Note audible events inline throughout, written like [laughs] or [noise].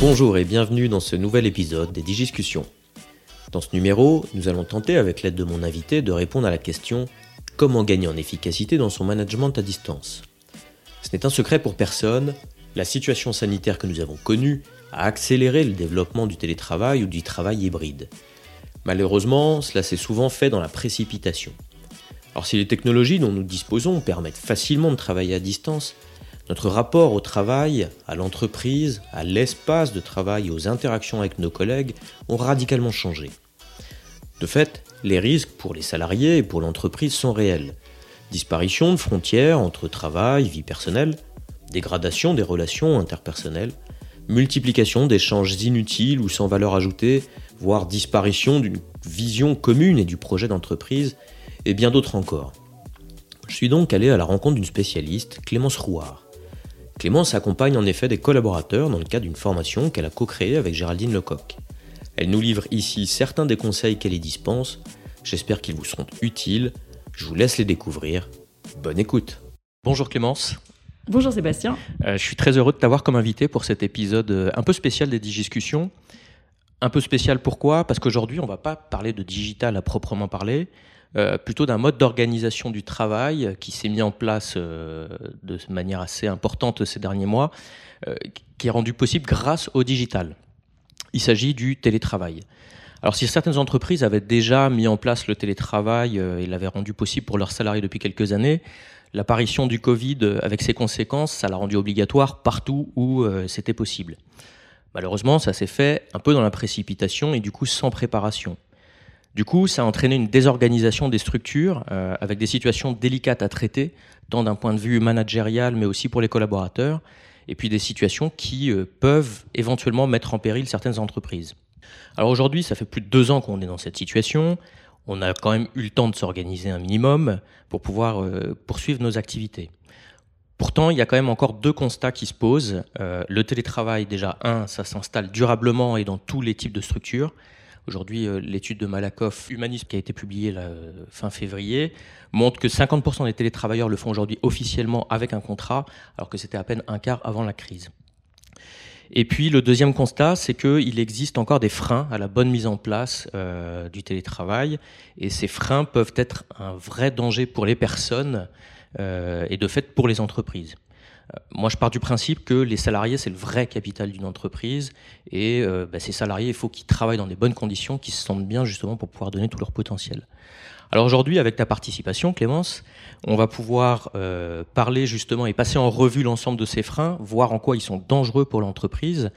Bonjour et bienvenue dans ce nouvel épisode des Digiscussions. Dans ce numéro, nous allons tenter avec l'aide de mon invité de répondre à la question comment gagner en efficacité dans son management à distance? Ce n'est un secret pour personne, la situation sanitaire que nous avons connue a accéléré le développement du télétravail ou du travail hybride. Malheureusement, cela s'est souvent fait dans la précipitation. Alors si les technologies dont nous disposons permettent facilement de travailler à distance, notre rapport au travail, à l'entreprise, à l'espace de travail et aux interactions avec nos collègues ont radicalement changé. De fait, les risques pour les salariés et pour l'entreprise sont réels. Disparition de frontières entre travail, vie personnelle, dégradation des relations interpersonnelles, multiplication d'échanges inutiles ou sans valeur ajoutée, voire disparition d'une vision commune et du projet d'entreprise, et bien d'autres encore. Je suis donc allé à la rencontre d'une spécialiste, Clémence Rouard. Clémence accompagne en effet des collaborateurs dans le cadre d'une formation qu'elle a co-créée avec Géraldine Lecoq. Elle nous livre ici certains des conseils qu'elle y dispense. J'espère qu'ils vous seront utiles. Je vous laisse les découvrir. Bonne écoute. Bonjour Clémence. Bonjour Sébastien. Euh, je suis très heureux de t'avoir comme invité pour cet épisode euh, un peu spécial des Discussions. Un peu spécial pourquoi? Parce qu'aujourd'hui, on ne va pas parler de digital à proprement parler, euh, plutôt d'un mode d'organisation du travail qui s'est mis en place euh, de manière assez importante ces derniers mois, euh, qui est rendu possible grâce au digital. Il s'agit du télétravail. Alors si certaines entreprises avaient déjà mis en place le télétravail et l'avaient rendu possible pour leurs salariés depuis quelques années, l'apparition du Covid avec ses conséquences, ça l'a rendu obligatoire partout où c'était possible. Malheureusement, ça s'est fait un peu dans la précipitation et du coup sans préparation. Du coup, ça a entraîné une désorganisation des structures euh, avec des situations délicates à traiter, tant d'un point de vue managérial, mais aussi pour les collaborateurs, et puis des situations qui euh, peuvent éventuellement mettre en péril certaines entreprises. Alors aujourd'hui, ça fait plus de deux ans qu'on est dans cette situation. On a quand même eu le temps de s'organiser un minimum pour pouvoir euh, poursuivre nos activités. Pourtant, il y a quand même encore deux constats qui se posent. le télétravail, déjà, un, ça s'installe durablement et dans tous les types de structures. Aujourd'hui, euh, l'étude de Malakoff, humaniste, qui a été publiée euh, fin février, montre que 50% des télétravailleurs le font aujourd'hui officiellement avec un contrat, alors que c'était à peine un quart avant la crise. Et puis le deuxième constat, c'est qu'il existe encore des freins à la bonne mise en place euh, du télétravail, et ces freins peuvent être un vrai danger pour les personnes et de fait pour les entreprises. Euh, moi, je pars du principe que les salariés, c'est le vrai capital d'une entreprise. Et euh, bah, ces salariés, il faut qu'ils travaillent dans des bonnes conditions, qu'ils se sentent bien justement pour pouvoir donner tout leur potentiel. Alors aujourd'hui, avec ta participation, Clémence, on va pouvoir euh, parler justement et passer en revue l'ensemble de ces freins, voir en quoi ils sont dangereux pour l'entreprise.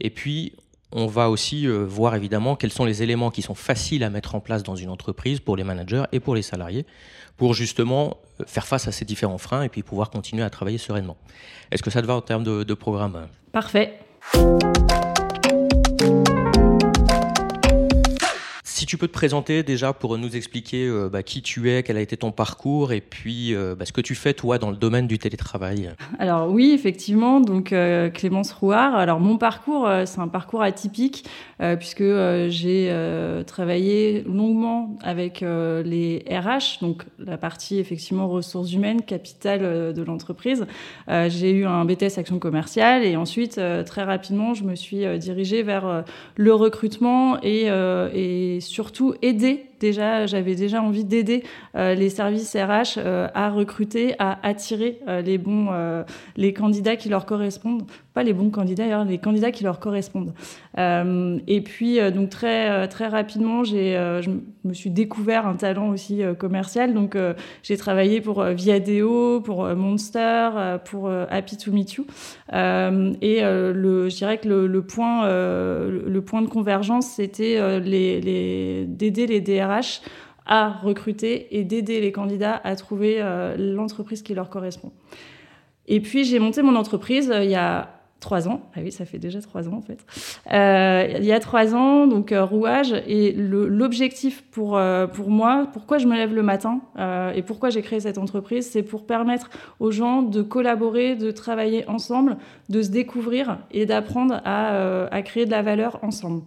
Et puis, on va aussi voir évidemment quels sont les éléments qui sont faciles à mettre en place dans une entreprise pour les managers et pour les salariés pour justement euh, faire face à ces différents freins et puis pouvoir continuer à travailler sereinement. Est-ce que ça te va en termes de, de programme? Parfait. Si tu peux te présenter déjà pour nous expliquer euh, bah, qui tu es, quel a été ton parcours et puis euh, bah, ce que tu fais toi dans le domaine du télétravail. Alors oui, effectivement, donc euh, Clémence Rouard. Alors mon parcours, c'est un parcours atypique puisque j'ai travaillé longuement avec les RH, donc la partie effectivement ressources humaines, capital de l'entreprise. j'ai eu un BTS action commerciale et ensuite très rapidement, je me suis dirigée vers le recrutement et, et surtout aider déjà, j'avais déjà envie d'aider euh, les services RH euh, à recruter, à attirer euh, les bons, les candidats qui leur correspondent. Pas les bons candidats, les candidats qui leur correspondent. et puis, donc très très rapidement, j'ai, je me suis découvert un talent aussi commercial. Donc, j'ai travaillé pour Viadeo, pour Monster, pour Happy to Meet You. et le, je dirais que le, point, le, point de convergence, c'était les, d'aider les DRH à recruter et d'aider les candidats à trouver euh, l'entreprise qui leur correspond. Et puis j'ai monté mon entreprise euh, il y a trois ans. Ah oui, ça fait déjà trois ans en fait. Euh, il y a trois ans, donc rouage. Et l'objectif pour, pour moi, pourquoi je me lève le matin et pourquoi j'ai créé cette entreprise, c'est pour permettre aux gens de collaborer, de travailler ensemble, de se découvrir et d'apprendre à, à créer de la valeur ensemble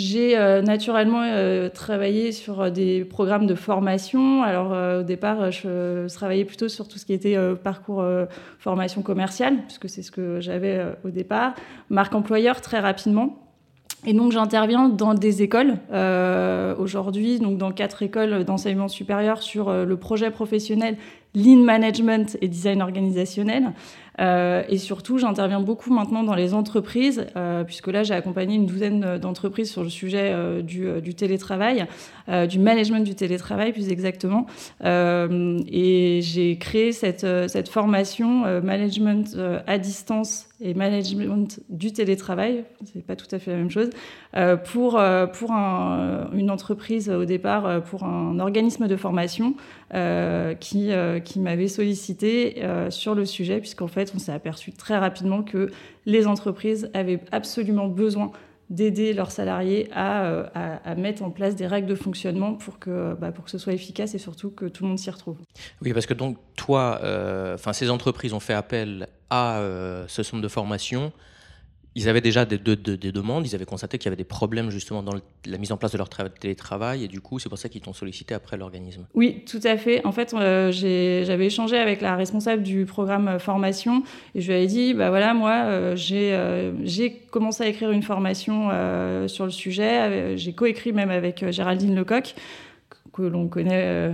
j'ai naturellement travaillé sur des programmes de formation. Alors au départ, je, travaillais plutôt sur tout ce qui était parcours formation commerciale, puisque c'est ce que j'avais au départ. Marque employeur très rapidement. Et donc j'interviens dans des écoles euh, aujourd'hui, donc dans quatre écoles d'enseignement supérieur sur euh, le projet professionnel Lean Management et Design organisationnel. Euh, et surtout, j'interviens beaucoup maintenant dans les entreprises, euh, puisque là, j'ai accompagné une douzaine d'entreprises sur le sujet euh, du, télétravail, du management du télétravail plus exactement. et j'ai créé cette, cette formation management à distance et management du télétravail, c'est pas tout à fait la même chose, pour, pour un, une entreprise au départ, pour un organisme de formation qui, qui m'avait sollicité sur le sujet, puisqu'en fait, on s'est aperçu très rapidement que les entreprises avaient absolument besoin d'aider leurs salariés euh, à, mettre en place des règles de fonctionnement pour que, bah, pour que ce soit efficace et surtout que tout le monde s'y retrouve. Oui, parce que donc toi, euh, ces entreprises ont fait appel à euh, ce centre de formation ils avaient déjà des, des, demandes, ils avaient constaté qu'il y avait des problèmes justement dans la mise en place de leur télétravail et du coup c'est pour ça qu'ils t'ont sollicité après l'organisme. Oui, tout à fait. En fait, euh, j'avais échangé avec la responsable du programme euh, formation et je lui avais dit, bah voilà, moi euh, j'ai commencé à écrire une formation sur le sujet, j'ai coécrit même avec Géraldine Lecoq que l'on connaît euh,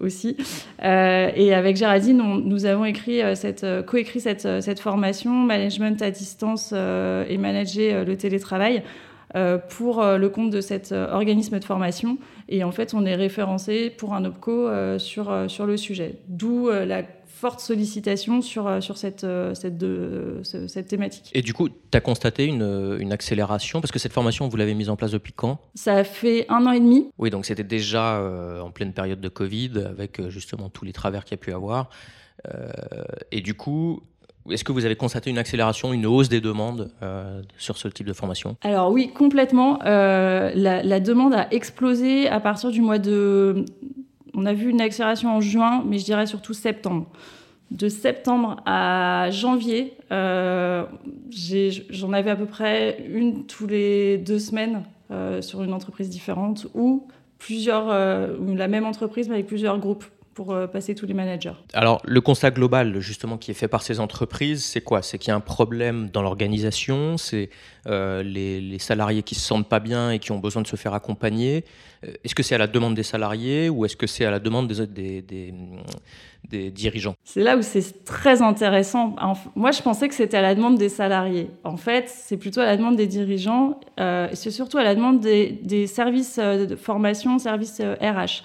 aussi. Euh, et avec Géraldine, nous avons écrit euh, cette, coécrit cette, cette, formation Management à distance et manager le télétravail pour le compte de cet organisme de formation. Et en fait, on est référencé pour un OPCO sur, sur le sujet. D'où la forte sollicitation sur, euh, sur cette, euh, cette, de, cette thématique. Et du coup, tu as constaté une, une, accélération? Parce que cette formation, vous l'avez mise en place depuis quand? Ça fait un an et demi. Oui, donc c'était déjà euh, en pleine période de Covid, avec justement tous les travers qu'il y a pu avoir. et du coup, est-ce que vous avez constaté une accélération, une hausse des demandes sur ce type de formation? Alors oui, complètement. la, la, demande a explosé à partir du mois de on a vu une accélération en juin, mais je dirais surtout septembre. De septembre à janvier, euh, j'en avais à peu près une tous les deux semaines euh, sur une entreprise différente ou plusieurs, euh, la même entreprise mais avec plusieurs groupes pour passer tous les managers. Alors, le constat global, justement, qui est fait par ces entreprises, c'est quoi? C'est qu'il y a un problème dans l'organisation, c'est les, salariés qui se sentent pas bien et qui ont besoin de se faire accompagner. Euh, est-ce que c'est à la demande des salariés ou est-ce que c'est à la demande des, des, dirigeants? C'est là où c'est très intéressant. Moi, je pensais que c'était à la demande des salariés. En fait, c'est plutôt à la demande des dirigeants euh, et c'est surtout à la demande des, services euh, de formation, services RH.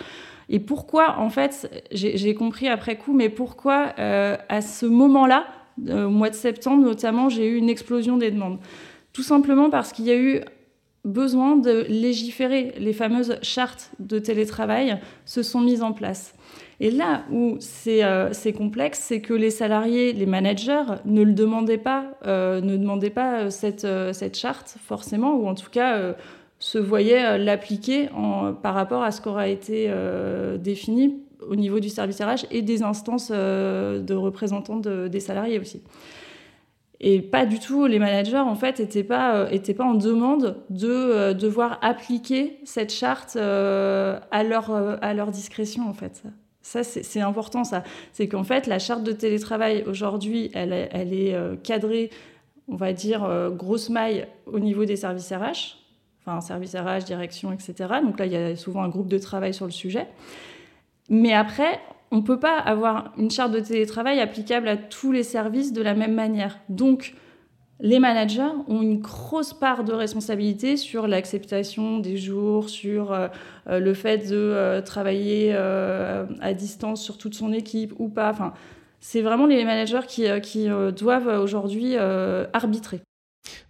Et pourquoi, en fait, j'ai compris après coup, mais pourquoi à ce moment-là, au mois de septembre notamment, j'ai eu une explosion des demandes? Tout simplement parce qu'il y a eu besoin de légiférer. Les fameuses chartes de télétravail se sont mises en place. Et là où c'est euh, complexe, c'est que les salariés, les managers ne le demandaient pas, euh, ne demandaient pas euh, cette, charte forcément, ou en tout cas se voyaient l'appliquer par rapport à ce qu'aura été défini au niveau du service RH et des instances de représentants des salariés aussi. Et pas du tout, les managers, en fait, n'étaient pas, euh, étaient pas en demande de euh, devoir appliquer cette charte euh, à, leur, à leur discrétion, en fait. Ça, c'est important, ça. C'est qu'en fait, la charte de télétravail, aujourd'hui, elle, elle, est cadrée, on va dire, grosse maille au niveau des services RH, enfin, service RH, direction, etc. Donc là, il y a souvent un groupe de travail sur le sujet. Mais après, on ne peut pas avoir une charte de télétravail applicable à tous les services de la même manière. Donc, les managers ont une grosse part de responsabilité sur l'acceptation des jours, sur euh, euh, le fait de euh, travailler à distance sur toute son équipe ou pas. Enfin, c'est vraiment les managers qui, doivent aujourd'hui arbitrer.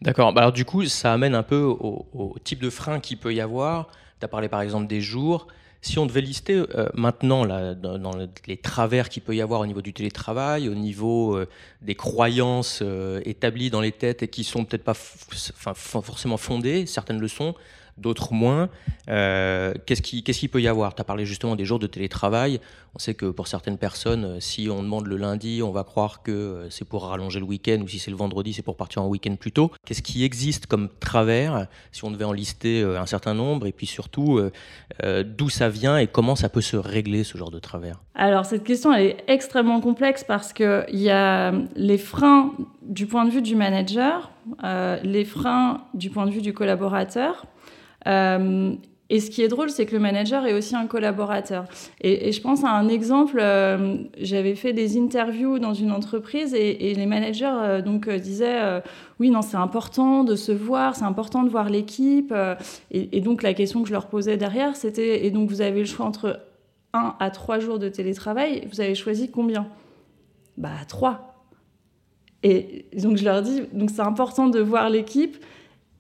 D'accord. Bah, alors du coup, ça amène un peu au, type de frein qu'il peut y avoir. Tu as parlé par exemple des jours. Si on devait lister euh, maintenant dans, les travers qu'il peut y avoir au niveau du télétravail, au niveau euh, des croyances euh, établies dans les têtes et qui sont peut-être pas forcément fondées, certaines le sont, d'autres moins. Euh, qu'est-ce qu'il qui peut y avoir? Tu as parlé justement des jours de télétravail. On sait que pour certaines personnes, euh, si on demande le lundi, on va croire que euh, c'est pour rallonger le week-end, ou si c'est le vendredi, c'est pour partir en week-end plus tôt. Qu'est-ce qui existe comme travers, si on devait en lister un certain nombre, et puis surtout, d'où ça vient et comment ça peut se régler, ce genre de travers? Alors, cette question, elle est extrêmement complexe parce qu'il y a les freins du point de vue du manager, les freins du point de vue du collaborateur, et ce qui est drôle, c'est que le manager est aussi un collaborateur. Et, je pense à un exemple, euh, j'avais fait des interviews dans une entreprise et, les managers euh, donc disaient oui non c'est important de se voir, c'est important de voir l'équipe. Et, donc la question que je leur posais derrière, c'était et donc vous avez le choix entre un à trois jours de télétravail, vous avez choisi combien? Bah trois. Et donc je leur dis donc c'est important de voir l'équipe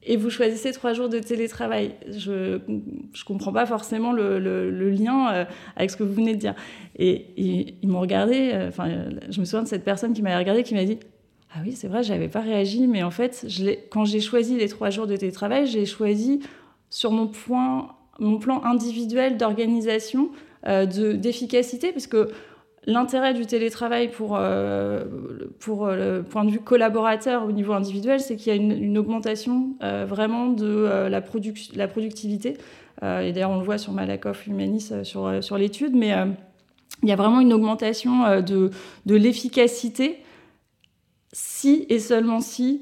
et vous choisissez trois jours de télétravail. Je ne comprends pas forcément le, le, lien euh, avec ce que vous venez de dire. Et, ils m'ont regardé, euh, enfin, je me souviens de cette personne qui m'a regardé, qui m'a dit Ah oui, c'est vrai, j'avais pas réagi, mais en fait, quand j'ai choisi les trois jours de télétravail, j'ai choisi sur mon, point, mon plan individuel d'organisation, euh, d'efficacité, parce que L'intérêt du télétravail pour, euh, pour euh, le point de vue collaborateur au niveau individuel, c'est qu'il y a une, augmentation euh, vraiment de la, la, productivité. et d'ailleurs, on le voit sur Malakoff Humanis sur, sur l'étude, mais il y a vraiment une augmentation de, de l'efficacité si et seulement si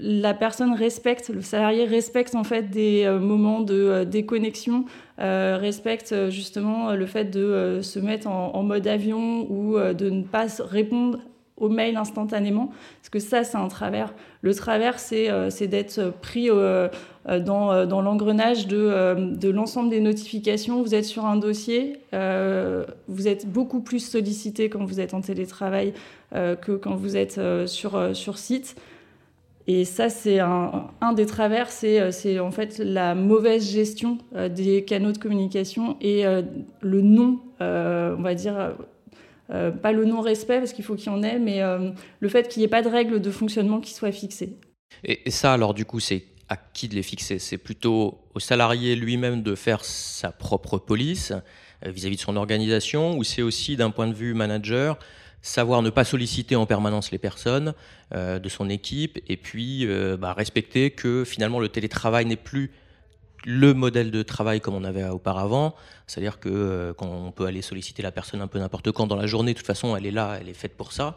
la personne respecte, le salarié respecte en fait des euh, moments de euh, déconnexion, euh, respecte justement le fait de se mettre en, mode avion ou de ne pas répondre aux mails instantanément, parce que ça c'est un travers. Le travers c'est d'être pris dans, l'engrenage de, l'ensemble des notifications. Vous êtes sur un dossier, vous êtes beaucoup plus sollicité quand vous êtes en télétravail que quand vous êtes sur site. Et ça, c'est un, des travers, c'est euh, en fait la mauvaise gestion euh, des canaux de communication et euh, le non, on va dire, pas le non-respect parce qu'il faut qu'il y en ait, mais le fait qu'il n'y ait pas de règles de fonctionnement qui soient fixées. Et, ça, alors du coup, c'est à qui de les fixer? C'est plutôt au salarié lui-même de faire sa propre police vis-à-vis -vis de son organisation, ou c'est aussi d'un point de vue manager savoir ne pas solliciter en permanence les personnes euh, de son équipe et puis euh, bah, respecter que finalement le télétravail n'est plus le modèle de travail comme on avait auparavant, c'est-à-dire que euh, peut aller solliciter la personne un peu n'importe quand dans la journée, de toute façon elle est là, elle est faite pour ça.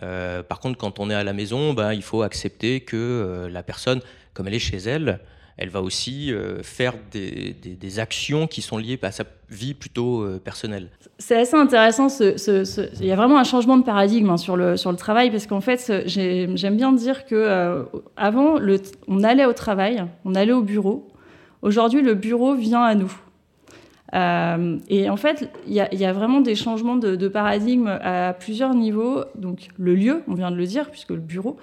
par contre, quand on est à la maison, bah, il faut accepter que la personne, comme elle est chez elle, elle va aussi euh, faire des, actions qui sont liées à sa vie plutôt euh, personnelle. C'est assez intéressant. Il y a vraiment un changement de paradigme hein, sur, le, sur le travail parce qu'en fait, j'aime bien dire que euh, avant, on allait au travail, on allait au bureau. Aujourd'hui, le bureau vient à nous. et en fait, il y, a vraiment des changements de, paradigme à plusieurs niveaux. Donc, le lieu, on vient de le dire, puisque le bureau,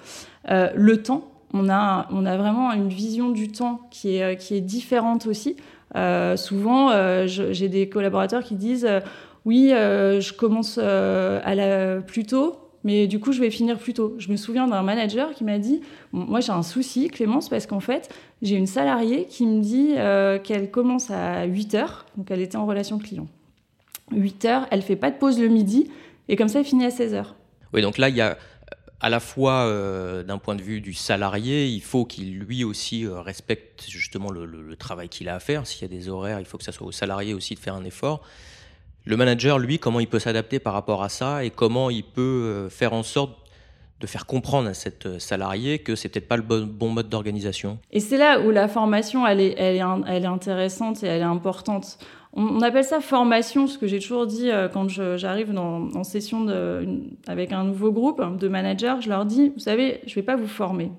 le temps, on a, vraiment une vision du temps qui est, est différente aussi. Euh, souvent, euh, j'ai des collaborateurs qui disent euh, Oui, je commence à la, plus tôt, mais du coup, je vais finir plus tôt. Je me souviens d'un manager qui m'a dit Moi, j'ai un souci, Clémence, parce qu'en fait, j'ai une salariée qui me dit qu'elle commence à 8 heures, donc elle était en relation client. 8 heures, elle fait pas de pause le midi, et comme ça, elle finit à 16 heures. Oui, donc là, il y a à la fois euh, d'un point de vue du salarié, il faut qu'il lui aussi euh, respecte justement le, travail qu'il a à faire. S'il y a des horaires, il faut que ça soit au salarié aussi de faire un effort. Le manager, lui, comment il peut s'adapter par rapport à ça et comment il peut euh, faire en sorte de faire comprendre à cette salariée que c'est peut-être pas le bon, mode d'organisation. Et c'est là où la formation, elle est, elle est, intéressante et elle est importante. On, appelle ça formation, ce que j'ai toujours dit euh, quand j'arrive en session avec un nouveau groupe de managers. Je leur dis, vous savez, je ne vais pas vous former.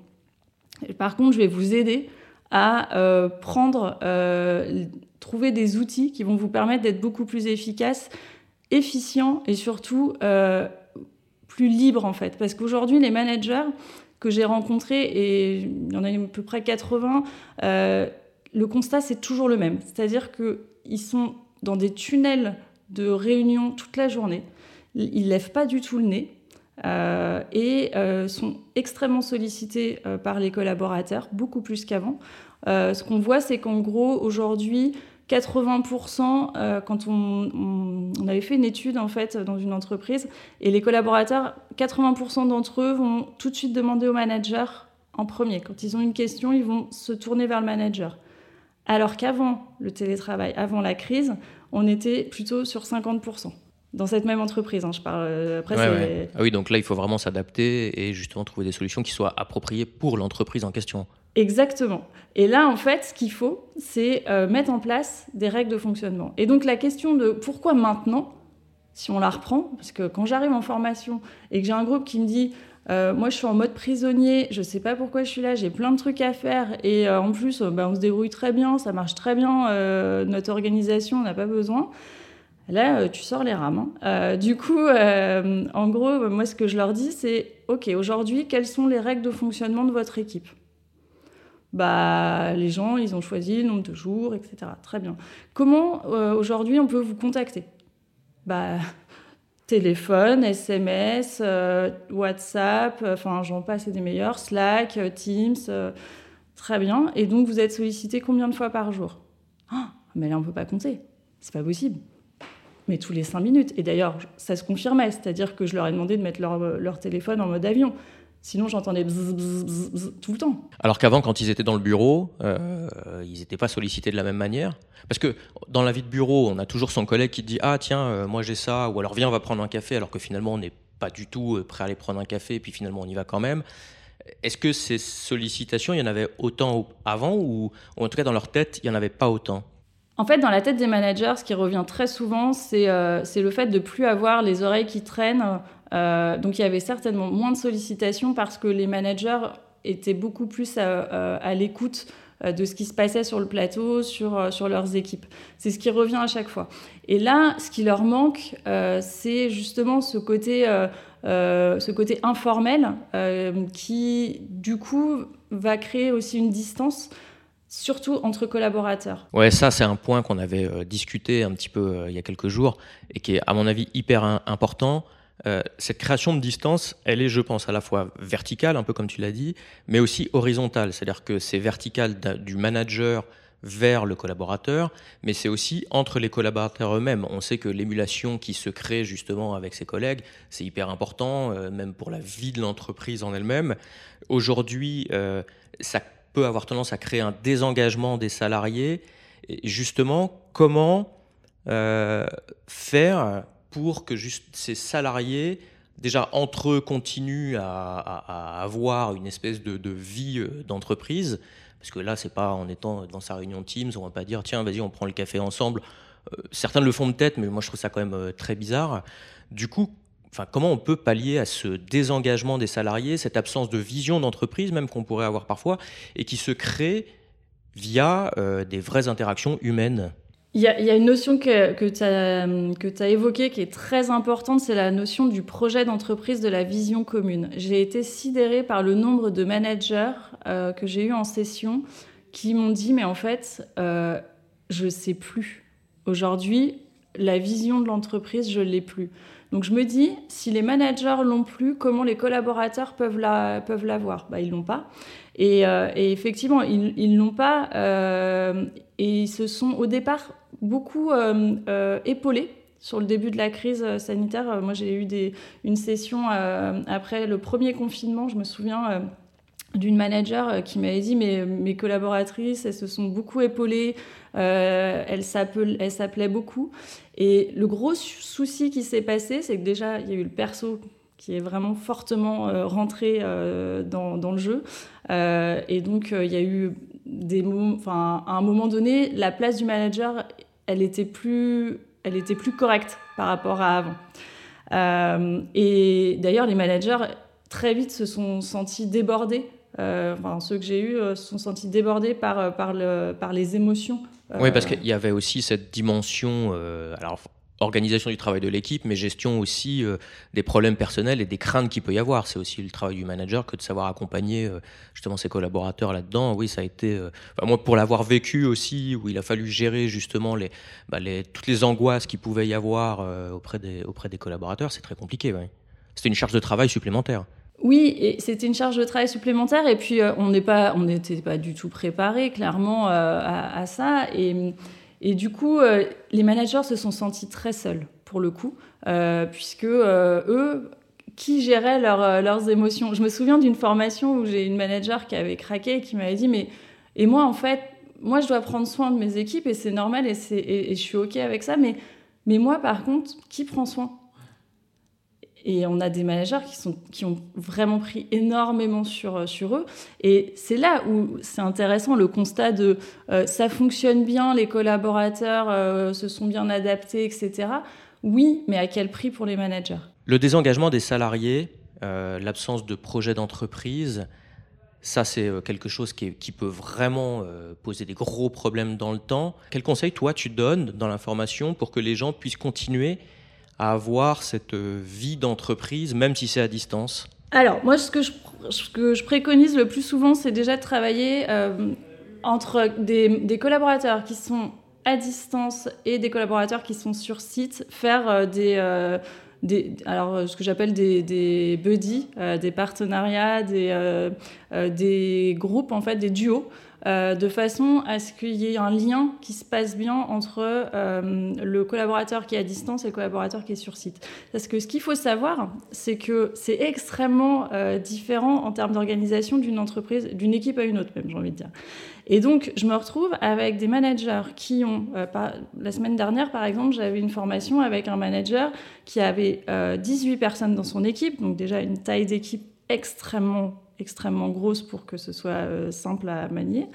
par contre, je vais vous aider à euh, prendre, euh, trouver des outils qui vont vous permettre d'être beaucoup plus efficace, efficient et surtout plus libre en fait. Parce qu'aujourd'hui, les managers que j'ai rencontrés, et il y en a à peu près 80, le constat c'est toujours le même. C'est-à-dire que ils sont dans des tunnels de réunion toute la journée. Ils lèvent pas du tout le nez. Euh, et euh, sont extrêmement sollicités euh, par les collaborateurs, beaucoup plus qu'avant. ce qu'on voit, c'est qu'en gros, aujourd'hui, 80%, quand on, on, avait fait une étude en fait dans une entreprise, et les collaborateurs, 80% d'entre eux vont tout de suite demander au manager en premier. Quand ils ont une question, ils vont se tourner vers le manager. Alors qu'avant le télétravail, avant la crise, on était plutôt sur 50% dans cette même entreprise. Hein, je parle euh, après. Ah oui, donc là, il faut vraiment s'adapter et justement trouver des solutions qui soient appropriées pour l'entreprise en question. Exactement. Et là, en fait, ce qu'il faut, c'est euh, mettre en place des règles de fonctionnement. Et donc la question de pourquoi maintenant, si on la reprend, parce que quand j'arrive en formation et que j'ai un groupe qui me dit euh, moi, je suis en mode prisonnier, je sais pas pourquoi je suis là, j'ai plein de trucs à faire et euh, en plus, bah, on se débrouille très bien, ça marche très bien, notre organisation, on n'a pas besoin. Là, tu sors les rames. Hein. du coup, en gros, moi, ce que je leur dis, c'est OK, aujourd'hui, quelles sont les règles de fonctionnement de votre équipe? Bah, les gens, ils ont choisi le nombre de jours, etc. Très bien. Comment aujourd'hui on peut vous contacter? Bah, [laughs] téléphone, SMS, euh, WhatsApp, euh, enfin j'en passe des meilleurs, Slack, euh, Teams, très bien. Et donc vous êtes sollicité combien de fois par jour? Ah, Mais là on peut pas compter, c'est pas possible. Mais tous les cinq minutes. Et d'ailleurs ça se confirmait, c'est-à-dire que je leur ai demandé de mettre leur téléphone en mode avion. Sinon, j'entendais tout le temps. Alors qu'avant, quand ils étaient dans le bureau, euh, ils n'étaient pas sollicités de la même manière. Parce que dans la vie de bureau, on a toujours son collègue qui dit Ah, tiens, euh, moi j'ai ça, ou alors viens, on va prendre un café, alors que finalement, on n'est pas du tout euh, prêt à aller prendre un café, et puis finalement, on y va quand même. Est-ce que ces sollicitations, il y en avait autant avant, ou, en tout cas dans leur tête, il n'y en avait pas autant? En fait, dans la tête des managers, ce qui revient très souvent, c'est le fait de plus avoir les oreilles qui traînent euh, donc il y avait certainement moins de sollicitations parce que les managers étaient beaucoup plus à, l'écoute euh, de ce qui se passait sur le plateau, sur, euh, sur leurs équipes. C'est ce qui revient à chaque fois. Et là, ce qui leur manque, c'est justement ce côté, ce côté informel qui, du coup, va créer aussi une distance surtout entre collaborateurs. Ouais, ça c'est un point qu'on avait discuté un petit peu il y a quelques jours et qui est à mon avis hyper important. Euh, cette création de distance, elle est, je pense, à la fois verticale, un peu comme tu l'as dit, mais aussi horizontale. C'est-à-dire que c'est vertical du manager vers le collaborateur, mais c'est aussi entre les collaborateurs eux-mêmes. On sait que l'émulation qui se crée justement avec ses collègues, c'est hyper important, euh, même pour la vie de l'entreprise en elle-même. Aujourd'hui, euh, ça peut avoir tendance à créer un désengagement des salariés. Et justement, comment faire pour que juste ces salariés, déjà entre eux, continuent à, avoir une espèce de, vie euh, d'entreprise. Parce que là, c'est pas en étant dans sa réunion Teams, on va pas dire tiens, vas-y, on prend le café ensemble. Euh, certains le font de tête, mais moi je trouve ça quand même euh, très bizarre. Du coup, enfin, comment on peut pallier à ce désengagement des salariés, cette absence de vision d'entreprise même qu'on pourrait avoir parfois, et qui se crée via des vraies interactions humaines? Il y, a, une notion que, que tu as, évoquée qui est très importante, c'est la notion du projet d'entreprise, de la vision commune. J'ai été sidérée par le nombre de managers euh, que j'ai eu en session qui m'ont dit, mais en fait, euh, je ne sais plus. Aujourd'hui, la vision de l'entreprise, je ne l'ai plus. Donc je me dis, si les managers l'ont plus, comment les collaborateurs peuvent la, peuvent l'avoir? Bah, Ils l'ont pas. Et, euh, et, effectivement, ils ne l'ont pas. et ils se sont au départ beaucoup euh, euh, épaulé sur le début de la crise euh, sanitaire. Moi, j'ai eu une session après le premier confinement, je me souviens d'une manager qui m'avait dit mes collaboratrices elles se sont beaucoup épaulées. Elles s'appelaient beaucoup. Et le gros souci qui s'est passé c'est que déjà il y a eu le perso qui est vraiment fortement rentré dans, dans, le jeu. Et donc il y a eu des enfin à un moment donné la place du manager elle était plus, elle était plus correcte par rapport à avant. Euh, et d'ailleurs, les managers très vite se sont sentis débordés. Euh, enfin, ceux que j'ai eus euh, se sont sentis débordés par, par, le, par les émotions. Oui, parce qu'il y avait aussi cette dimension. alors, organisation du travail de l'équipe, mais gestion aussi euh, des problèmes personnels et des craintes qu'il peut y avoir. C'est aussi le travail du manager que de savoir accompagner euh, justement ses collaborateurs là-dedans. Oui, ça a été, euh, moi pour l'avoir vécu aussi, où il a fallu gérer justement les, bah, toutes les angoisses qu'il pouvait y avoir auprès, des, auprès des collaborateurs, c'est très compliqué. C'était une charge de travail supplémentaire. Oui, c'était une charge de travail supplémentaire. Et puis, on on n'était pas du tout préparé, clairement, à, ça. Et, et du coup, les managers se sont sentis très seuls, pour le coup, puisque eux, qui gérait leurs émotions. Je me souviens d'une formation où j'ai une manager qui avait craqué et qui m'avait dit, mais et moi, en fait, moi, je dois prendre soin de mes équipes et c'est normal et, et, je suis OK avec ça. Mais moi, par contre, qui prend soin? Et on a des managers qui, sont, qui ont vraiment pris énormément sur, sur eux. Et c'est là où c'est intéressant le constat de euh, ça fonctionne bien, les collaborateurs euh, se sont bien adaptés, etc. Oui, mais à quel prix pour les managers? Le désengagement des salariés, euh, l'absence de projet d'entreprise, ça, c'est euh, quelque chose qui, peut vraiment euh, poser des gros problèmes dans le temps. Quel conseil, toi, tu donnes dans l'information pour que les gens puissent continuer à avoir cette euh, vie d'entreprise, même si c'est à distance Alors, moi, ce que je, préconise le plus souvent, c'est déjà de travailler entre des, collaborateurs qui sont à distance et des collaborateurs qui sont sur site, faire des alors euh, ce que j'appelle des, buddies, euh, des partenariats, des, euh, des groupes en fait, des duos. De façon à ce qu'il y ait un lien qui se passe bien entre le collaborateur qui est à distance et le collaborateur qui est sur site. Parce que ce qu'il faut savoir, c'est que c'est extrêmement différent en termes d'organisation d'une entreprise, d'une équipe à une autre même, j'ai envie de dire. Et donc, je me retrouve avec des managers qui ont, euh, la semaine dernière, par exemple, j'avais une formation avec un manager qui avait 18 euh, personnes dans son équipe, donc déjà une taille d'équipe extrêmement extrêmement grosse pour que ce soit euh, simple à manier.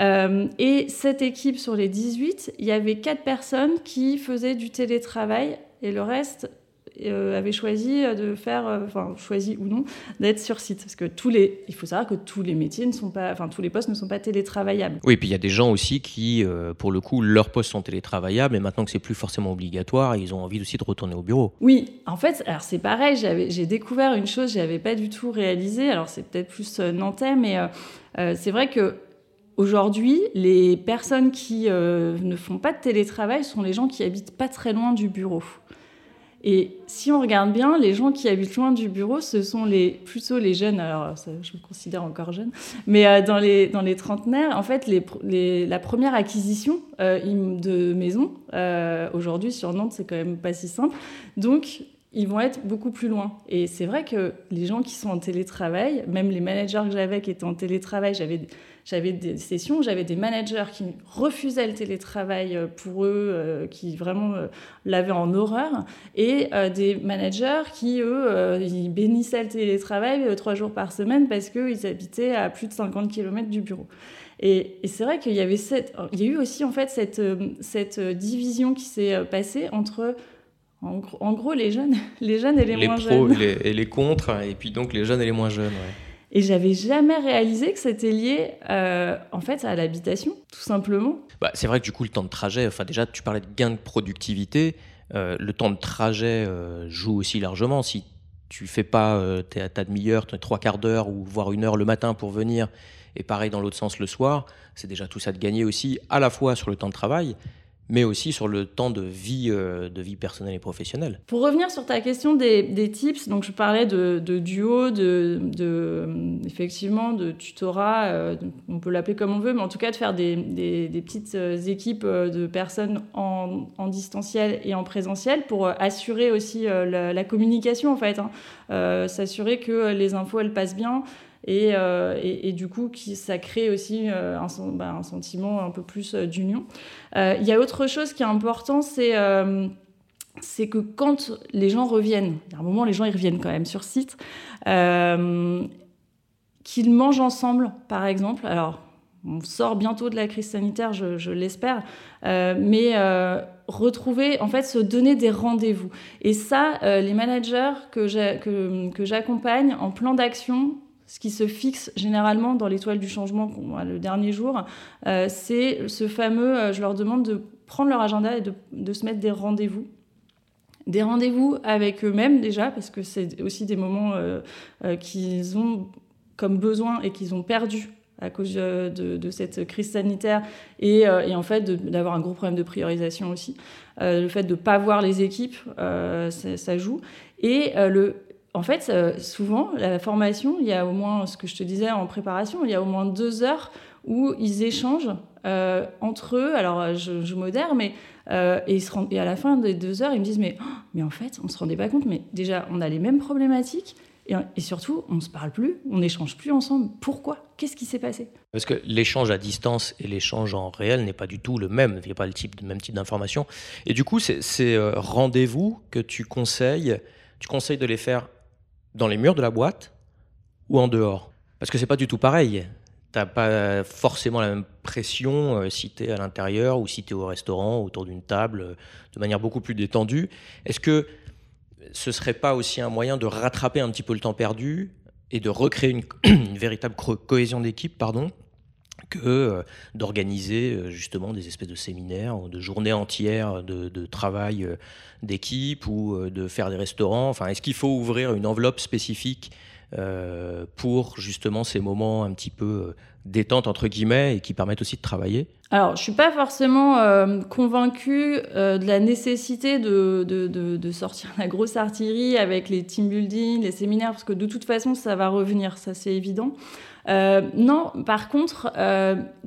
et cette équipe sur les 18, il y avait 4 personnes qui faisaient du télétravail et le reste euh, avait choisi de faire, euh, enfin choisi ou non, d'être sur site. Parce que tous les, il faut savoir que tous les métiers ne sont pas, enfin tous les postes ne sont pas télétravaillables. Oui, et puis il y a des gens aussi qui, euh, pour le coup, leurs postes sont télétravaillables et maintenant que c'est plus forcément obligatoire, ils ont envie aussi de retourner au bureau. Oui, en fait, alors c'est pareil, j'ai découvert une chose que j'avais pas du tout réalisé. Alors c'est peut-être plus nantais, mais c'est vrai que Aujourd'hui, les personnes qui ne font pas de télétravail sont les gens qui habitent pas très loin du bureau. Et si on regarde bien, les gens qui habitent loin du bureau, ce sont les, plutôt les jeunes, alors je me considère encore jeune, mais euh, dans, les, dans les trentenaires, en fait, la première acquisition euh, de maison, euh, aujourd'hui sur Nantes, c'est quand même pas si simple. Donc, ils vont être beaucoup plus loin. Et c'est vrai que les gens qui sont en télétravail, même les managers que j'avais qui étaient en télétravail, j'avais j'avais des sessions, j'avais des managers qui refusaient le télétravail euh, pour eux, euh, qui vraiment euh, l'avaient en horreur, et des managers qui, eux, ils bénissaient le télétravail trois jours par semaine parce qu'ils habitaient à plus de 50 km du bureau. Et, c'est vrai qu'il y avait cette, il y a eu aussi en fait cette, cette division qui s'est passée entre en gros, les jeunes, [laughs] les jeunes et les, moins jeunes. Les, et les contre, et puis donc les jeunes et les moins jeunes. Ouais. Et j'avais jamais réalisé que c'était lié euh, en fait à l'habitation, tout simplement. Bah, c'est vrai que du coup le temps de trajet, enfin déjà tu parlais de gain de productivité, euh, le temps de trajet euh, joue aussi largement. Si tu fais pas ta demi-heure, trois quarts d'heure ou voire une heure le matin pour venir, et pareil dans l'autre sens le soir, c'est déjà tout ça de gagner aussi à la fois sur le temps de travail, mais aussi sur le temps de vie, euh, de vie personnelle et professionnelle. Pour revenir sur ta question des, tips, donc je parlais de, de duo, de, effectivement de tutorat, euh, on peut l'appeler comme on veut, mais en tout cas de faire des, petites euh, équipes de personnes en, distanciel et en présentiel pour assurer aussi la, la, communication en fait, hein. s'assurer que les infos elles passent bien. Euh, et, du coup, ça crée aussi euh, un, bah, un, sentiment un peu plus euh, d'union. Il y a autre chose qui est important, c'est que quand les gens reviennent, a un moment, les gens reviennent quand même sur site, qu'ils mangent ensemble, par exemple. Alors, on sort bientôt de la crise sanitaire, je l'espère, mais retrouver, en fait, se donner des rendez-vous. Et ça, les managers que j'accompagne en plan d'action, ce qui se fixe généralement dans l'étoile du changement, le dernier jour, euh, c'est ce fameux, euh, je leur demande de prendre leur agenda et de, se mettre des rendez-vous. Des rendez-vous avec eux-mêmes déjà, parce que c'est aussi des moments euh, qu'ils ont comme besoin et qu'ils ont perdu à cause de, cette crise sanitaire et, en fait d'avoir un gros problème de priorisation aussi. le fait de ne pas voir les équipes, ça, ça, joue. Et le en fait, souvent, la formation, il y a au moins, ce que je te disais en préparation, il y a au moins deux heures où ils échangent entre eux. Alors, je, modère, mais et, et, à la fin des deux heures, ils me disent mais, oh, mais en fait, on se rendait pas compte, mais déjà, on a les mêmes problématiques. Et, surtout, on ne se parle plus, on n'échange plus ensemble. Pourquoi? Qu'est-ce qui s'est passé? Parce que l'échange à distance et l'échange en réel n'est pas du tout le même. Il n'y a pas le, type, même type d'information. Et du coup, ces euh, rendez-vous que tu conseilles, tu conseilles de les faire dans les murs de la boîte ou en dehors? Parce que c'est pas du tout pareil. Tu n'as pas forcément la même pression euh, si tu es à l'intérieur ou si tu es au restaurant, autour d'une table, euh, de manière beaucoup plus détendue. Est-ce que ce serait pas aussi un moyen de rattraper un petit peu le temps perdu et de recréer une, [clears throat] véritable cohésion d'équipe, pardon, que euh, d'organiser euh, justement des espèces de séminaires de journées entières de, travail euh, d'équipe ou de faire des restaurants. Enfin, est-ce qu'il faut ouvrir une enveloppe spécifique pour justement ces moments un petit peu détente entre guillemets et qui permettent aussi de travailler? Alors, je suis pas forcément convaincue de la nécessité de, de, de, sortir la grosse artillerie avec les team building, les séminaires, parce que de toute façon, ça va revenir, ça c'est évident. Euh, non, par contre,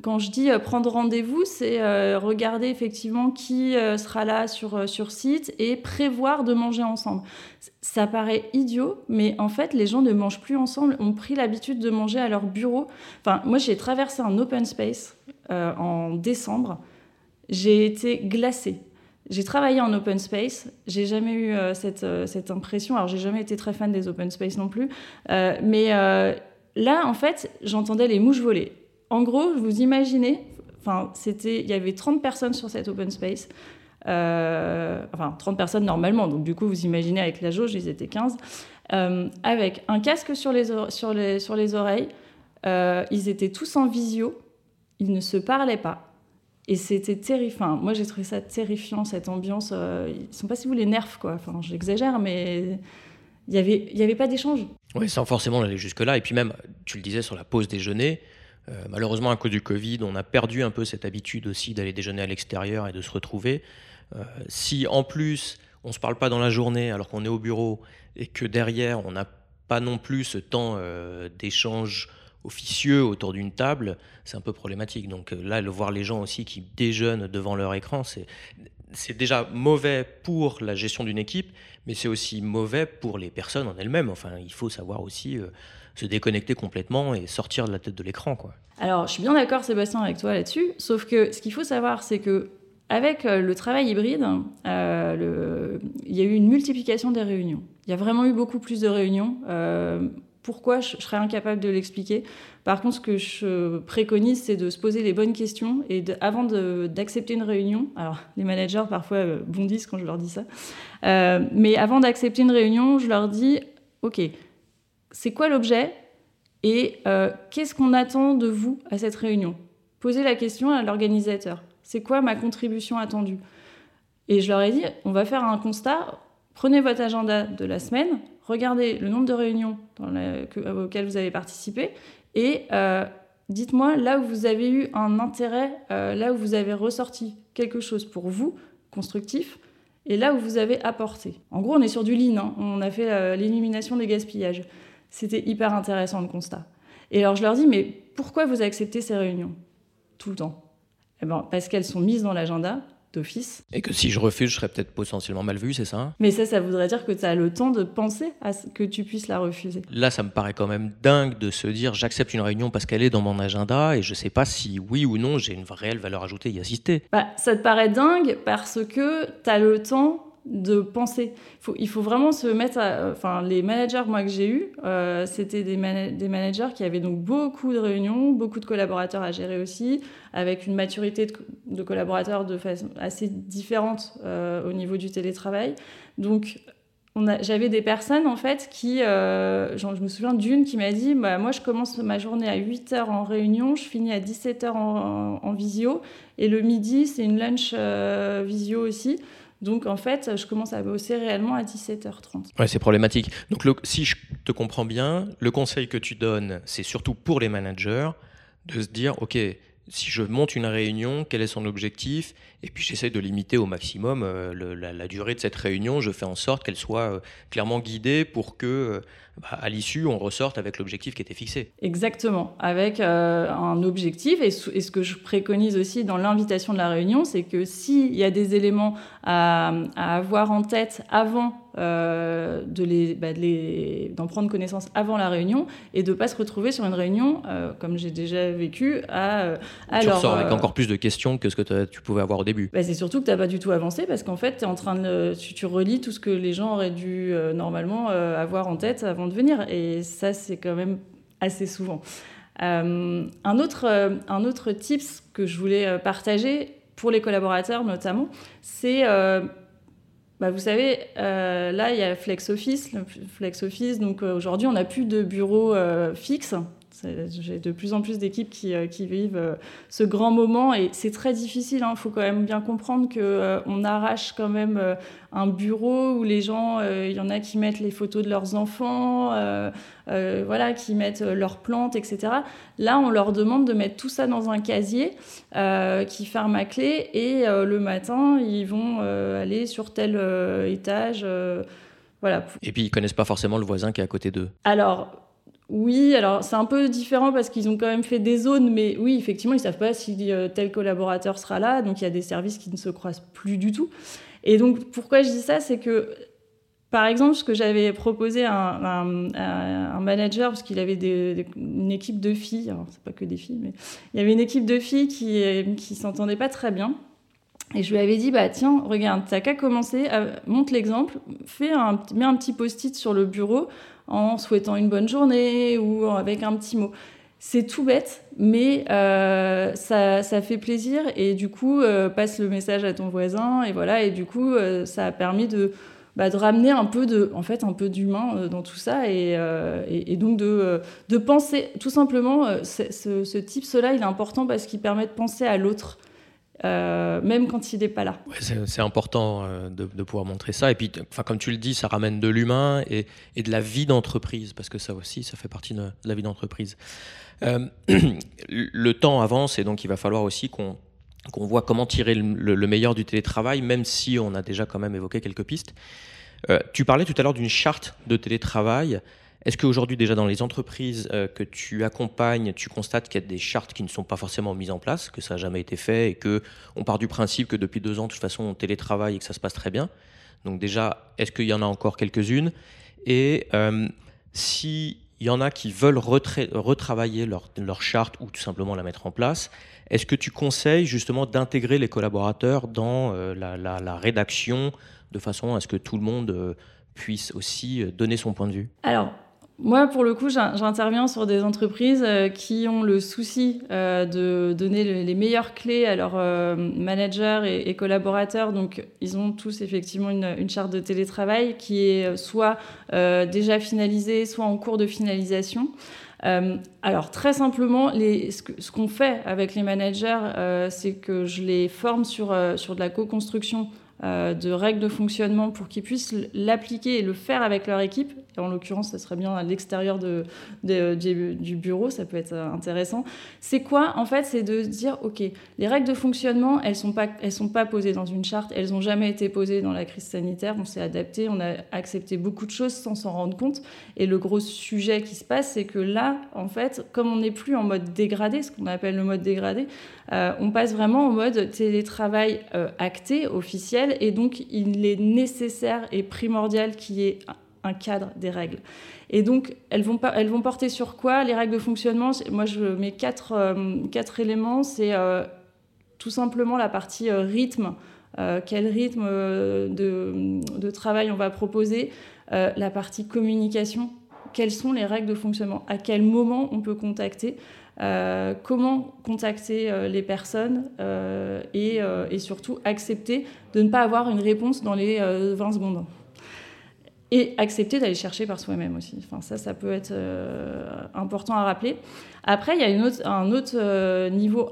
quand je dis prendre rendez-vous, c'est regarder effectivement qui sera là sur, sur site et prévoir de manger ensemble. Ça paraît idiot, mais en fait, les gens ne mangent plus ensemble, ont pris l'habitude de manger à leur bureau. Enfin, moi, j'ai traversé un open space euh, en décembre. J'ai été glacée. J'ai travaillé en open space. J'ai jamais eu euh, cette, euh, cette, impression. Alors, j'ai jamais été très fan des open space non plus. mais là, en fait, j'entendais les mouches voler. En gros, vous imaginez, c'était, il y avait 30 personnes sur cet open space. enfin, 30 personnes normalement. Donc, du coup, vous imaginez avec la jauge, ils étaient 15. avec un casque sur les, oreilles, euh, ils étaient tous en visio, ils ne se parlaient pas. Et c'était terrifiant. Moi, j'ai trouvé ça terrifiant, cette ambiance. Euh, ils sont pas si vous les nerfs, quoi. Enfin, j'exagère, mais il n'y avait, y avait pas d'échange. Oui, sans forcément aller jusque-là. Et puis même, tu le disais sur la pause déjeuner, euh, malheureusement, à cause du Covid, on a perdu un peu cette habitude aussi d'aller déjeuner à l'extérieur et de se retrouver. si en plus, on ne se parle pas dans la journée alors qu'on est au bureau et que derrière, on n'a pas non plus ce temps d'échange officieux autour d'une table, c'est un peu problématique. Donc euh, là, le voir les gens aussi qui déjeunent devant leur écran, c'est c'est déjà mauvais pour la gestion d'une équipe, mais c'est aussi mauvais pour les personnes en elles-mêmes. Enfin, il faut savoir aussi euh, se déconnecter complètement et sortir de la tête de l'écran, quoi. Alors, je suis bien d'accord, Sébastien, avec toi là-dessus. Sauf que ce qu'il faut savoir, c'est que avec euh, le travail hybride, le... il y a eu une multiplication des réunions. Il y a vraiment eu beaucoup plus de réunions pourquoi je, serais incapable de l'expliquer. Par contre, ce que je préconise, c'est de se poser les bonnes questions et avant d'accepter une réunion, alors les managers parfois euh, bondissent quand je leur dis ça, euh, mais avant d'accepter une réunion, je leur dis, OK, c'est quoi l'objet et euh, qu'est-ce qu'on attend de vous à cette réunion? Posez la question à l'organisateur. C'est quoi ma contribution attendue? Et je leur ai dit, on va faire un constat, prenez votre agenda de la semaine, regardez le nombre de réunions auxquelles vous avez participé et euh, dites-moi là où vous avez eu un intérêt, euh, là où vous avez ressorti quelque chose pour vous, constructif, et là où vous avez apporté. En gros, on est sur du lean, hein. on a fait euh, l'élimination des gaspillages. C'était hyper intéressant le constat. Et alors je leur dis, mais pourquoi vous acceptez ces réunions tout le temps? Eh ben, Parce qu'elles sont mises dans l'agenda, d'office. Et que si je refuse, je serais peut-être potentiellement mal vu, c'est ça? Mais ça, ça voudrait dire que tu as le temps de penser à ce que tu puisses la refuser. Là, ça me paraît quand même dingue de se dire j'accepte une réunion parce qu'elle est dans mon agenda et je sais pas si oui ou non j'ai une réelle valeur ajoutée y assister. Bah, ça te paraît dingue parce que tu as le temps de penser. Il faut vraiment se mettre à, Enfin, les managers, moi, que j'ai eus, euh, c'était des, managers qui avaient donc beaucoup de réunions, beaucoup de collaborateurs à gérer aussi, avec une maturité de, collaborateurs de façon assez différente euh, au niveau du télétravail. Donc, j'avais des personnes, en fait, qui... Euh, je me souviens d'une qui m'a dit, bah, moi, je commence ma journée à 8h en réunion, je finis à 17h en, en visio, et le midi, c'est une lunch visio aussi. Donc en fait, je commence à bosser réellement à 17h30. Ouais, c'est problématique. Donc si je te comprends bien, le conseil que tu donnes, c'est surtout pour les managers de se dire, OK, si je monte une réunion, quel est son objectif? Et puis j'essaie de limiter au maximum euh, la, durée de cette réunion. Je fais en sorte qu'elle soit euh, clairement guidée pour que, euh, bah, à l'issue, on ressorte avec l'objectif qui était fixé. Exactement, avec un objectif. Et, ce que je préconise aussi dans l'invitation de la réunion, c'est que s'il y a des éléments à, à avoir en tête avant euh, bah, de les, d'en prendre connaissance avant la réunion et de ne pas se retrouver sur une réunion, euh, comme j'ai déjà vécu, à... Euh, tu ressors avec encore plus de questions que ce que tu pouvais avoir au début. Bah, c'est surtout que tu n'as pas du tout avancé parce qu'en fait, es en train de, tu, tu, relis tout ce que les gens auraient dû normalement avoir en tête avant de venir. Et ça, c'est quand même assez souvent. un, autre, un autre tips que je voulais partager pour les collaborateurs notamment, c'est bah, vous savez, euh, là, il y a FlexOffice. FlexOffice, donc euh, aujourd'hui, on n'a plus de bureau euh, fixe. J'ai de plus en plus d'équipes qui, euh, vivent euh, ce grand moment et c'est très difficile. Il hein. faut quand même bien comprendre qu'on euh, on arrache quand même un bureau où les gens, il y en a qui mettent les photos de leurs enfants, voilà, qui mettent leurs plantes, etc. Là, on leur demande de mettre tout ça dans un casier qui ferme à clé et le matin, ils vont aller sur tel étage. voilà. Et puis ils connaissent pas forcément le voisin qui est à côté d'eux. Alors oui, alors c'est un peu différent parce qu'ils ont quand même fait des zones, mais oui, effectivement, ils savent pas si euh, tel collaborateur sera là, donc il y a des services qui ne se croisent plus du tout. Et donc pourquoi je dis ça, c'est que par exemple, ce que j'avais proposé à un, manager, parce qu'il avait une équipe de filles, alors c'est pas que des filles, mais il y avait une équipe de filles qui qui s'entendait pas très bien. Et je lui avais dit, bah tiens, regarde, t'as qu'à commencer, monte l'exemple, fais un, mets un petit post-it sur le bureau en souhaitant une bonne journée ou avec un petit mot. C'est tout bête, mais euh, ça, ça, fait plaisir et du coup, euh, passe le message à ton voisin et voilà. Et du coup, euh, ça a permis de, bah, de ramener un peu de, en fait, un peu d'humain dans tout ça et, et, donc de, de penser, tout simplement, ce, ce type, cela, il est important parce qu'il permet de penser à l'autre. Euh, même quand il n'est pas là. c'est important euh, de, pouvoir montrer ça. Et puis, comme tu le dis, ça ramène de l'humain et, de la vie d'entreprise, parce que ça aussi, ça fait partie de, la vie d'entreprise. Euh, [clears throat] le temps avance et donc il va falloir aussi qu'on voit comment tirer le, meilleur du télétravail, même si on a déjà quand même évoqué quelques pistes. tu parlais tout à l'heure d'une charte de télétravail. Est-ce qu'aujourd'hui, déjà dans les entreprises euh, que tu accompagnes, tu constates qu'il y a des chartes qui ne sont pas forcément mises en place, que ça n'a jamais été fait et que on part du principe que depuis deux ans, de toute façon, on télétravaille et que ça se passe très bien? Donc déjà, est-ce qu'il y en a encore quelques-unes? Et euh, s'il y en a qui veulent retravailler leur, charte ou tout simplement la mettre en place, est-ce que tu conseilles justement d'intégrer les collaborateurs dans euh, la, la, rédaction de façon à ce que tout le monde puisse aussi donner son point de vue? Alors, moi, pour le coup, j'interviens sur des entreprises euh, qui ont le souci euh, de donner les meilleures clés à leurs euh, managers et, collaborateurs. Donc, ils ont tous effectivement une, charte de télétravail qui est soit déjà finalisée, soit en cours de finalisation. alors très simplement, ce qu'on fait avec les managers, c'est que je les forme sur, sur de la co-construction de règles de fonctionnement pour qu'ils puissent l'appliquer et le faire avec leur équipe. En l'occurrence, ça serait bien à l'extérieur du bureau, ça peut être euh, intéressant. C'est quoi En fait, c'est de dire, OK, les règles de fonctionnement, elles ne sont, pas, sont pas posées dans une charte, elles n'ont jamais été posées dans la crise sanitaire, on s'est adapté, on a accepté beaucoup de choses sans s'en rendre compte. Et le gros sujet qui se passe, c'est que là, en fait, comme on n'est plus en mode dégradé, ce qu'on appelle le mode dégradé, euh, on passe vraiment en mode télétravail acté, officiel, et donc il est nécessaire et primordial qu'il y ait un cadre des règles. Et donc, elles vont, porter sur quoi Les règles de fonctionnement, moi je mets quatre, euh, éléments. C'est euh, tout simplement la partie euh, rythme. quel rythme de, travail on va proposer? La partie communication. Quelles sont les règles de fonctionnement? À quel moment on peut contacter? Comment contacter les personnes? Et, surtout accepter de ne pas avoir une réponse dans les 20 secondes. Et accepter d'aller chercher par soi-même aussi. Enfin, ça, ça peut être euh, important à rappeler. Après, il y a un autre euh, niveau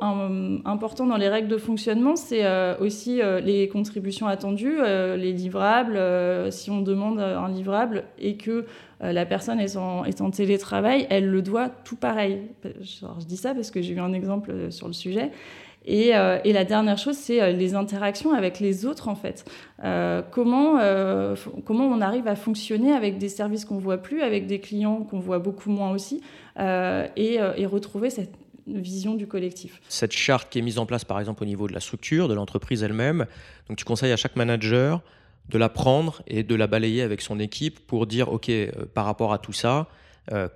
important dans les règles de fonctionnement, c'est euh, aussi les contributions attendues, les livrables. si on demande un livrable et que la personne est en, télétravail, elle le doit tout pareil. je dis ça parce que j'ai eu un exemple sur le sujet. Euh, et, la dernière chose, c'est euh, les interactions avec les autres, en fait. Euh, comment, comment on arrive à fonctionner avec des services qu'on voit plus, avec des clients qu'on voit beaucoup moins aussi, et, et retrouver cette vision du collectif. Cette charte qui est mise en place, par exemple, au niveau de la structure, de l'entreprise elle-même, donc tu conseilles à chaque manager de la prendre et de la balayer avec son équipe pour dire, OK, par rapport à tout ça,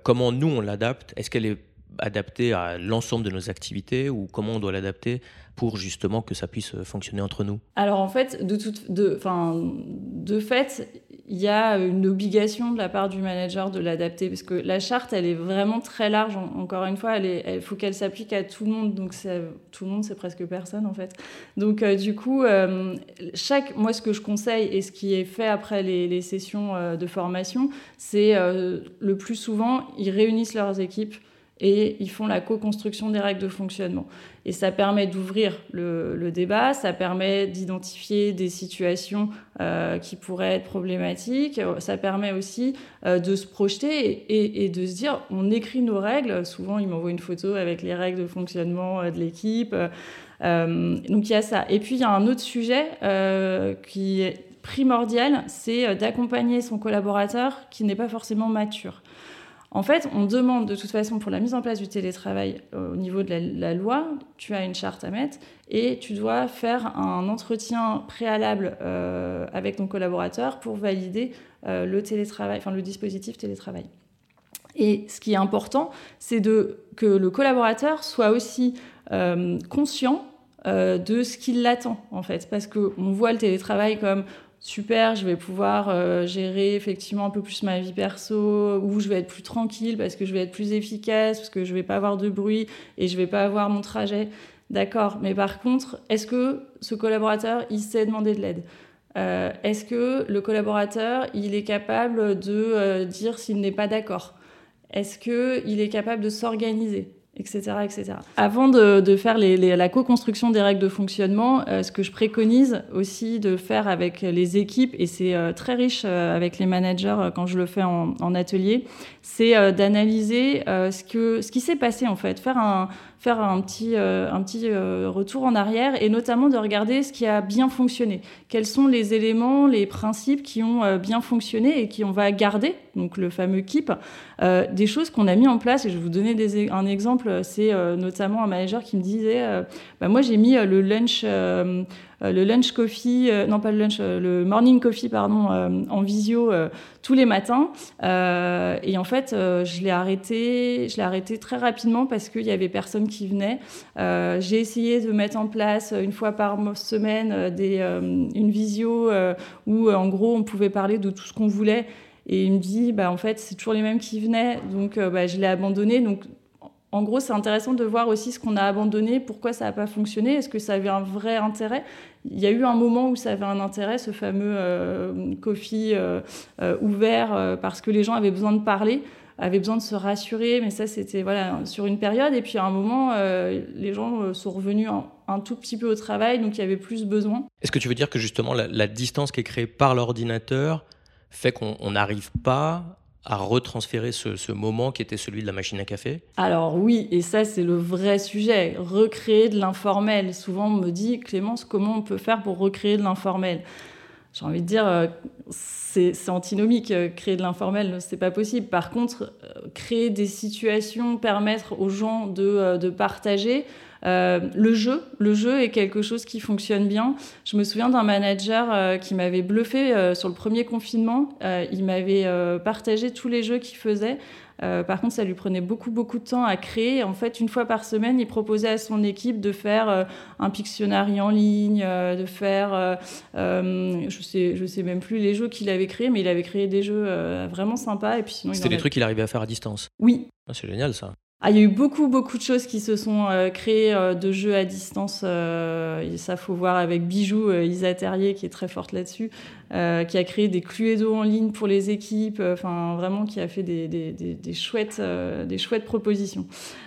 comment nous on l'adapte? Est-ce qu'elle est adapté à l'ensemble de nos activités ou comment on doit l'adapter pour justement que ça puisse fonctionner entre nous? Alors en fait, de, toute, de, fait, il y a une obligation de la part du manager de l'adapter parce que la charte, elle est vraiment très large. Encore une fois, il faut qu'elle s'applique à tout le monde. Donc tout le monde, c'est presque personne en fait. Donc euh, du coup, euh, chaque, moi ce que je conseille et ce qui est fait après les, les sessions euh, de formation, c'est le plus souvent, ils réunissent leurs équipes et ils font la co-construction des règles de fonctionnement. Et ça permet d'ouvrir le, débat, ça permet d'identifier des situations euh, qui pourraient être problématiques, ça permet aussi euh, de se projeter et, de se dire, on écrit nos règles, souvent ils m'envoient une photo avec les règles de fonctionnement euh, de l'équipe, donc il y a ça. Et puis il y a un autre sujet qui est primordial, c'est d'accompagner son collaborateur qui n'est pas forcément mature. En fait, on demande de toute façon pour la mise en place du télétravail euh, au niveau de la, loi, tu as une charte à mettre et tu dois faire un entretien préalable euh, avec ton collaborateur pour valider euh, le télétravail, enfin le dispositif télétravail. Et ce qui est important, c'est que le collaborateur soit aussi conscient de ce qui l'attend en fait, parce qu'on voit le télétravail comme super, je vais pouvoir euh, gérer effectivement un peu plus ma vie perso, ou je vais être plus tranquille parce que je vais être plus efficace, parce que je vais pas avoir de bruit et je vais pas avoir mon trajet. D'accord, mais par contre, est-ce que ce collaborateur, il sait demander de l'aide? Euh, Est-ce que le collaborateur, il est capable de euh, dire s'il n'est pas d'accord? Est-ce qu'il est capable de s'organiser? Etc., etc. Avant de, faire la co-construction des règles de fonctionnement, euh, ce que je préconise aussi de faire avec les équipes, et c'est euh, très riche euh, avec les managers quand je le fais en, en atelier, c'est d'analyser ce, que, ce qui s'est passé en fait, faire un, faire un petit, euh, un petit euh, retour en arrière et notamment de regarder ce qui a bien fonctionné. Quels sont les éléments, les principes qui ont euh, bien fonctionné et qui on va garder, donc le fameux KEEP, des choses qu'on a mis en place. Et je vais vous donner des, un exemple, c'est notamment un manager qui me disait, bah, moi j'ai mis le lunch euh, le lunch coffee, euh, non pas le lunch, euh, le morning coffee, pardon, en visio tous les matins. et en fait, je l'ai arrêté, je l'ai arrêté très rapidement parce qu'il y avait personne qui venait. J'ai essayé de mettre en place une fois par semaine des, une visio où en gros on pouvait parler de tout ce qu'on voulait. Et il me dit, bah, en fait, c'est toujours les mêmes qui venaient, donc bah, je l'ai abandonné. Donc, en gros, c'est intéressant de voir aussi ce qu'on a abandonné, pourquoi ça n'a pas fonctionné, est-ce que ça avait un vrai intérêt? Il y a eu un moment où ça avait un intérêt, ce fameux euh, coffee euh, euh, ouvert, parce que les gens avaient besoin de parler, avaient besoin de se rassurer, mais ça c'était voilà, sur une période. Et puis à un moment, les gens sont revenus un, tout petit peu au travail, donc il y avait plus besoin. Est-ce que tu veux dire que justement la, la distance qui est créée par l'ordinateur fait qu'on n'arrive pas à retransférer ce, moment qui était celui de la machine à café Alors oui, et ça c'est le vrai sujet, recréer de l'informel. Souvent on me dit, Clémence, comment on peut faire pour recréer de l'informel? J'ai envie de dire, euh, c'est antinomique, euh, créer de l'informel, c'est pas possible. Par contre, euh, créer des situations, permettre aux gens de, de partager, euh, le jeu, le jeu est quelque chose qui fonctionne bien. Je me souviens d'un manager euh, qui m'avait bluffé euh, sur le premier confinement. il m'avait partagé tous les jeux qu'il faisait. par contre, ça lui prenait beaucoup, beaucoup de temps à créer. En fait, une fois par semaine, il proposait à son équipe de faire un Pictionary en ligne, de faire, je sais, je sais même plus les jeux qu'il avait créés, mais il avait créé des jeux vraiment sympas. Et puis sinon, c'était des trucs qu'il arrivait à faire à distance. Oui. Ah, c'est génial ça. Ah, il y a eu beaucoup, beaucoup de choses qui se sont euh, créées euh, de jeux à distance. Euh, ça, faut voir avec Bijou, Isa Terrier, qui est très forte là-dessus, qui a créé des Cluedo en ligne pour les équipes, enfin, vraiment, qui a fait des, des, des, chouettes, des chouettes propositions.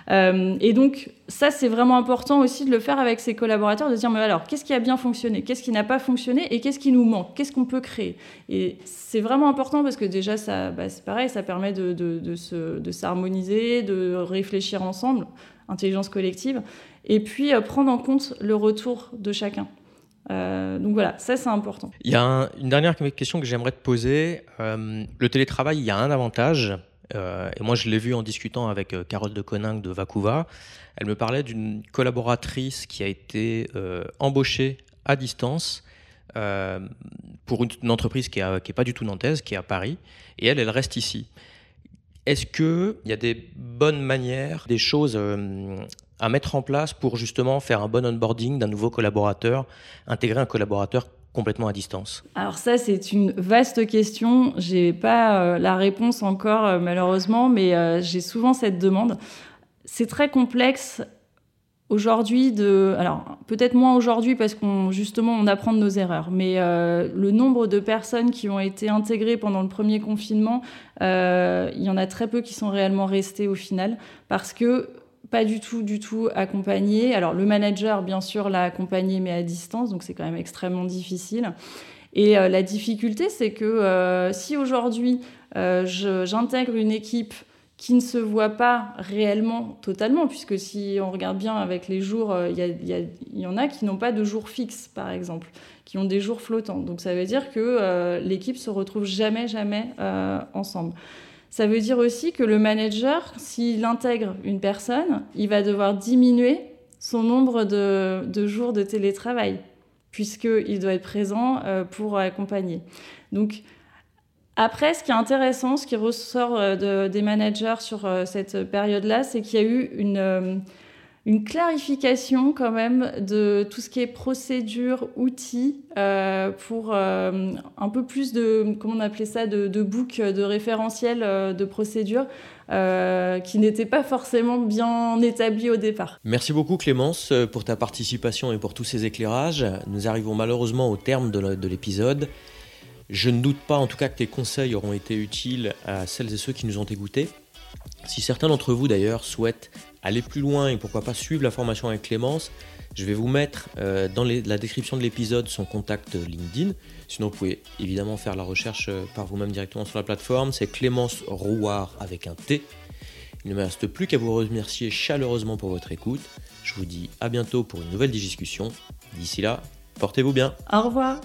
et donc, ça, c'est vraiment important aussi de le faire avec ses collaborateurs, de dire, mais alors, qu'est-ce qui a bien fonctionné? Qu'est-ce qui n'a pas fonctionné? Et qu'est-ce qui nous manque? Qu'est-ce qu'on peut créer? Et c'est vraiment important parce que déjà, ça, bah, c'est pareil, ça permet de, de, de s'harmoniser, de réfléchir réfléchir ensemble, intelligence collective, et puis euh, prendre en compte le retour de chacun. Euh, donc voilà, ça c'est important. Il y a une dernière question que j'aimerais te poser. Euh, le télétravail, il y a un avantage, et moi je l'ai vu en discutant avec Carole de Coninck de Vacuva. Elle me parlait d'une collaboratrice qui a été embauchée à distance pour une, entreprise qui n'est pas du tout nantaise, qui est à Paris, et elle, elle reste ici. Est-ce qu'il y a des bonnes manières, des choses euh, à mettre en place pour justement faire un bon onboarding d'un nouveau collaborateur, intégrer un collaborateur complètement à distance Alors ça, c'est une vaste question. J'ai pas euh, la réponse encore, euh, malheureusement, mais j'ai souvent cette demande. C'est très complexe aujourd'hui de alors peut-être moins aujourd'hui parce qu'on justement on apprend de nos erreurs mais euh, le nombre de personnes qui ont été intégrées pendant le premier confinement euh, il y en a très peu qui sont réellement restées au final parce que pas du tout du tout accompagné alors le manager bien sûr l'a accompagné mais à distance donc c'est quand même extrêmement difficile et euh, la difficulté c'est que si aujourd'hui j'intègre une équipe qui ne se voit pas réellement totalement, puisque si on regarde bien avec les jours, euh, il y, en a qui n'ont pas de jours fixes, par exemple, qui ont des jours flottants. Donc ça veut dire que euh, l'équipe se retrouve jamais, jamais euh, ensemble. Ça veut dire aussi que le manager, s'il intègre une personne, il va devoir diminuer son nombre de, jours de télétravail, puisqu'il doit être présent pour accompagner. Donc après, ce qui est intéressant, ce qui ressort euh, des managers sur euh, cette période-là, c'est qu'il y a eu une, euh, une, clarification quand même de tout ce qui est procédure, outils, pour un peu plus de, comment on appelait ça, de, de de référentiel de procédure. qui n'était pas forcément bien établi au départ. Merci beaucoup Clémence pour ta participation et pour tous ces éclairages. Nous arrivons malheureusement au terme de l'épisode. Je ne doute pas en tout cas que tes conseils auront été utiles à celles et ceux qui nous ont écoutés. Si certains d'entre vous d'ailleurs souhaitent aller plus loin et pourquoi pas suivre la formation avec Clémence, je vais vous mettre euh, dans la description de l'épisode son contact LinkedIn. Sinon, vous pouvez évidemment faire la recherche euh, par vous-même directement sur la plateforme. C'est Clémence Rouard avec un T. Il ne me reste plus qu'à vous remercier chaleureusement pour votre écoute. Je vous dis à bientôt pour une nouvelle discussion. D'ici là, portez-vous bien. Au revoir.